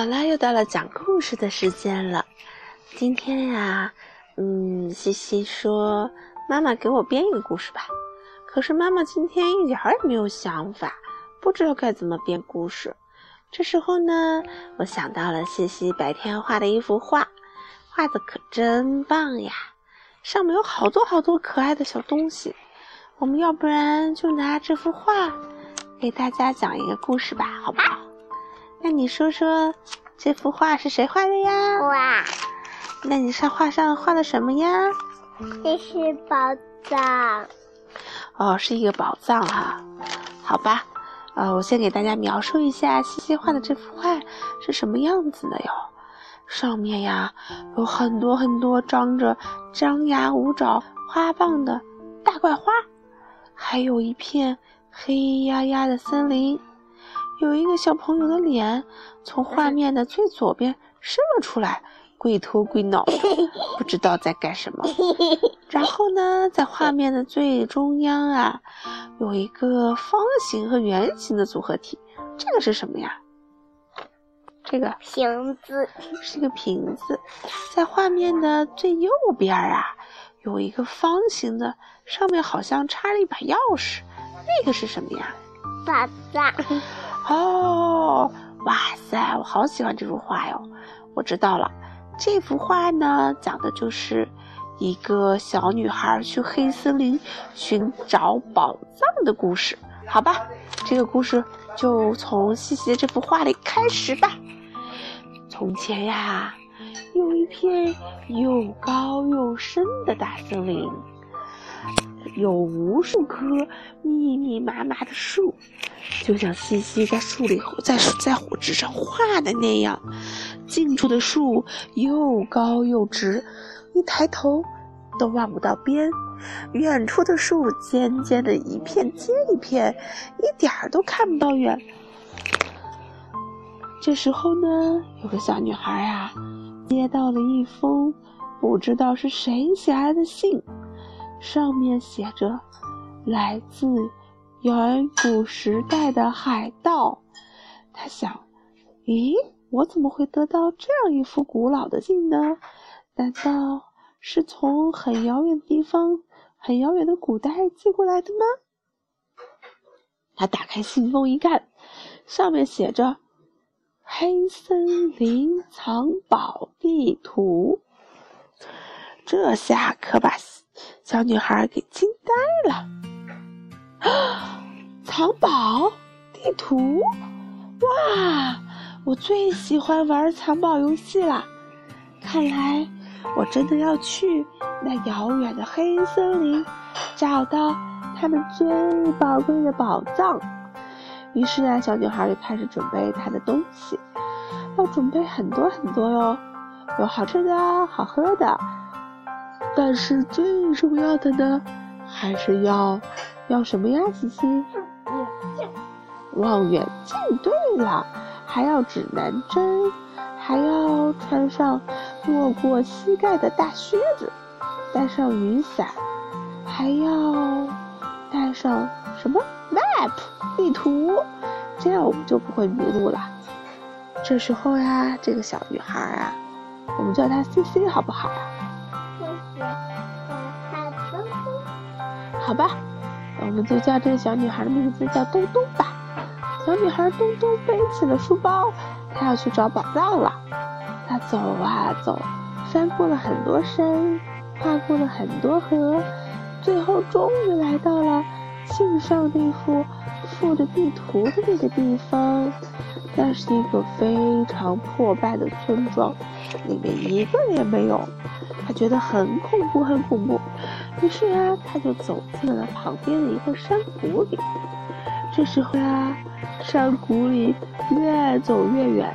好了，又到了讲故事的时间了。今天呀，嗯，西西说妈妈给我编一个故事吧。可是妈妈今天一点儿也没有想法，不知道该怎么编故事。这时候呢，我想到了西西白天画的一幅画，画的可真棒呀！上面有好多好多可爱的小东西。我们要不然就拿这幅画给大家讲一个故事吧，好不好？那你说说，这幅画是谁画的呀？哇，那你上画上画的什么呀？这是宝藏。哦，是一个宝藏哈。好吧，呃，我先给大家描述一下西西画的这幅画是什么样子的哟。上面呀有很多很多张着张牙舞爪花瓣的大怪花，还有一片黑压压的森林。有一个小朋友的脸从画面的最左边伸了出来，鬼头鬼脑的，不知道在干什么。然后呢，在画面的最中央啊，有一个方形和圆形的组合体，这个是什么呀？这个瓶子是一个瓶子。在画面的最右边啊，有一个方形的，上面好像插了一把钥匙，那个是什么呀？宝藏。哦，哇塞，我好喜欢这幅画哟！我知道了，这幅画呢，讲的就是一个小女孩去黑森林寻找宝藏的故事。好吧，这个故事就从西西的这幅画里开始吧。从前呀，有一片又高又深的大森林，有无数棵密密麻麻的树。就像西西在树里在在纸上画的那样，近处的树又高又直，一抬头都望不到边；远处的树尖尖的一片接一片，一点儿都看不到远。这时候呢，有个小女孩啊，接到了一封不知道是谁写来的信，上面写着：“来自。”远古时代的海盗，他想：咦，我怎么会得到这样一幅古老的信呢？难道是从很遥远的地方、很遥远的古代寄过来的吗？他打开信封一看，上面写着“黑森林藏宝地图”，这下可把小女孩给惊呆了。啊！藏宝地图，哇！我最喜欢玩藏宝游戏了。看来我真的要去那遥远的黑森林，找到他们最宝贵的宝藏。于是啊，小女孩就开始准备她的东西，要准备很多很多哟，有好吃的好喝的，但是最重要的呢，还是要。要什么呀，西西？望远镜。望远镜。对了，还要指南针，还要穿上没过膝盖的大靴子，带上雨伞，还要带上什么 map 地图，这样我们就不会迷路了。这时候呀，这个小女孩啊，我们叫她 C C 好不好？好吧。我们就叫这个小女孩的名字叫东东吧。小女孩东东背起了书包，她要去找宝藏了。她走啊走，翻过了很多山，跨过了很多河，最后终于来到了信上那幅附着地图的那个地方。那是一个非常破败的村庄，里面一个也没有。她觉得很恐怖，很恐怖。于是啊，他就走进了旁边的一个山谷里。这时候啊，山谷里越走越远，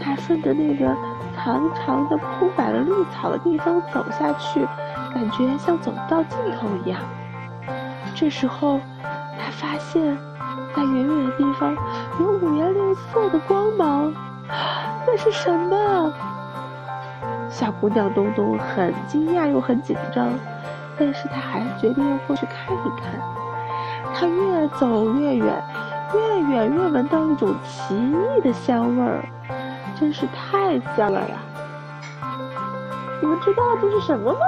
他顺着那个长长的铺满了绿草的地方走下去，感觉像走到尽头一样。这时候，他发现，在远远的地方有五颜六色的光芒，那是什么？小姑娘东东很惊讶又很紧张。但是他还是决定要过去看一看。他越走越远，越远越闻到一种奇异的香味儿。真是太香了呀！你们知道这是什么吗？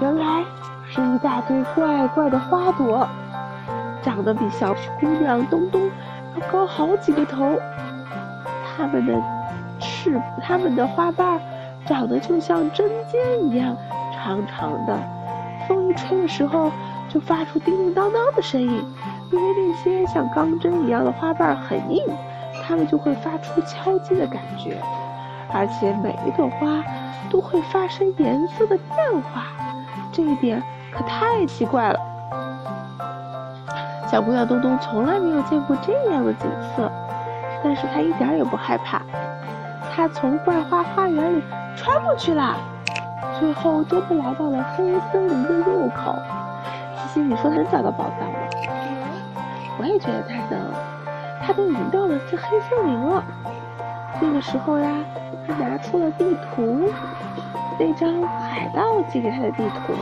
原来是一大堆怪怪的花朵，长得比小姑娘东东要高好几个头。它们的翅，它们的花瓣长得就像针尖一样长长的，风一吹的时候就发出叮叮当当的声音。因为那些像钢针一样的花瓣很硬，它们就会发出敲击的感觉，而且每一朵花都会发生颜色的变化，这一点可太奇怪了。小姑娘东东从来没有见过这样的景色，但是她一点也不害怕，她从怪花花园里穿过去了，最后终于来到了黑森林的入口。西西，你说能找到宝藏吗？我也觉得他能，他都已经到了这黑森林了。那个时候呀，他拿出了地图，那张海盗寄给他的地图，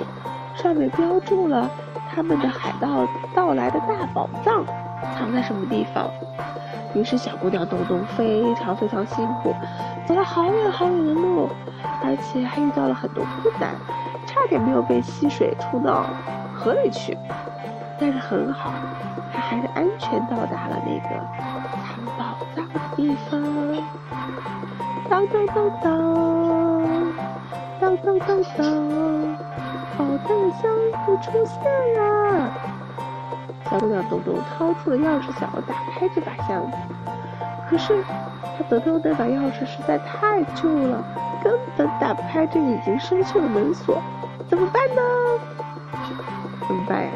上面标注了他们的海盗到来的大宝藏藏在什么地方。于是小姑娘东东非常非常辛苦，走了好远好远的路，而且还遇到了很多困难，差点没有被溪水冲到河里去。但是很好。她还是安全到达了那个藏宝藏的地方。当当当当，当当当当，宝藏箱子出现了。小姑娘东东掏出了钥匙，想要打开这把箱子，可是她得到那把钥匙实在太旧了，根本打不开这个已经生锈的门锁。怎么办呢？怎么办呀？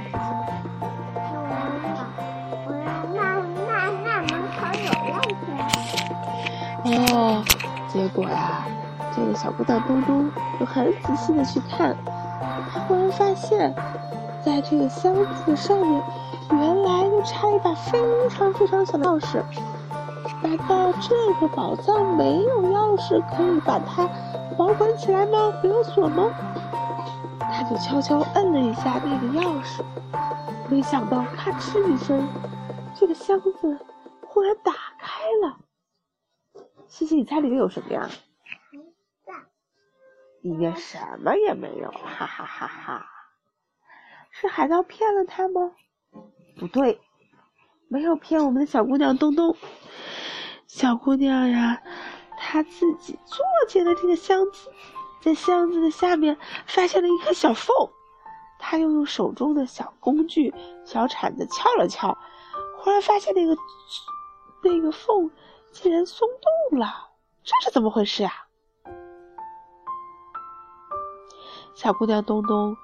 那那那那门口有钥匙哦，结果呀，这个小姑娘东东就很仔细的去看，她忽然发现，在这个箱子上面，原来就插一把非常非常小的钥匙。难道这个宝藏没有钥匙可以把它保管起来吗？没有锁吗？他就悄悄摁了一下那个钥匙，没想到咔哧一声，这个箱子忽然打开了。西西，你猜里面有什么呀？里面什么也没有，哈哈哈哈！是海盗骗了他吗？不对，没有骗我们的小姑娘东东。小姑娘呀，她自己坐进了这个箱子，在箱子的下面发现了一颗小缝，她又用手中的小工具小铲子撬了撬，忽然发现那个那个缝。竟然松动了，这是怎么回事呀？小姑娘东东，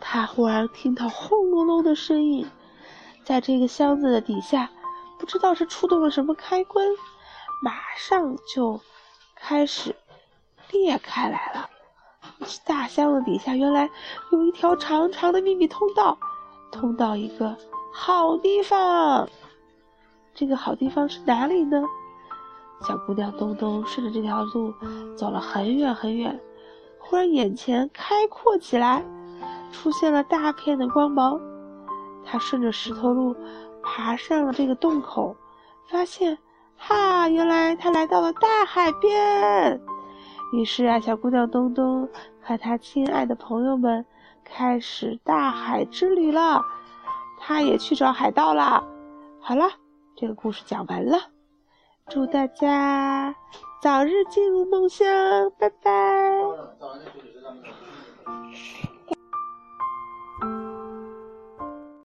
她忽然听到轰隆隆的声音，在这个箱子的底下，不知道是触动了什么开关，马上就开始裂开来了。大箱子底下原来有一条长长的秘密通道，通到一个好地方。这个好地方是哪里呢？小姑娘东东顺着这条路走了很远很远，忽然眼前开阔起来，出现了大片的光芒。他顺着石头路爬上了这个洞口，发现，哈，原来他来到了大海边。于是啊，小姑娘东东和她亲爱的朋友们开始大海之旅了。她也去找海盗啦。好了，这个故事讲完了。祝大家早日进入梦乡，拜拜。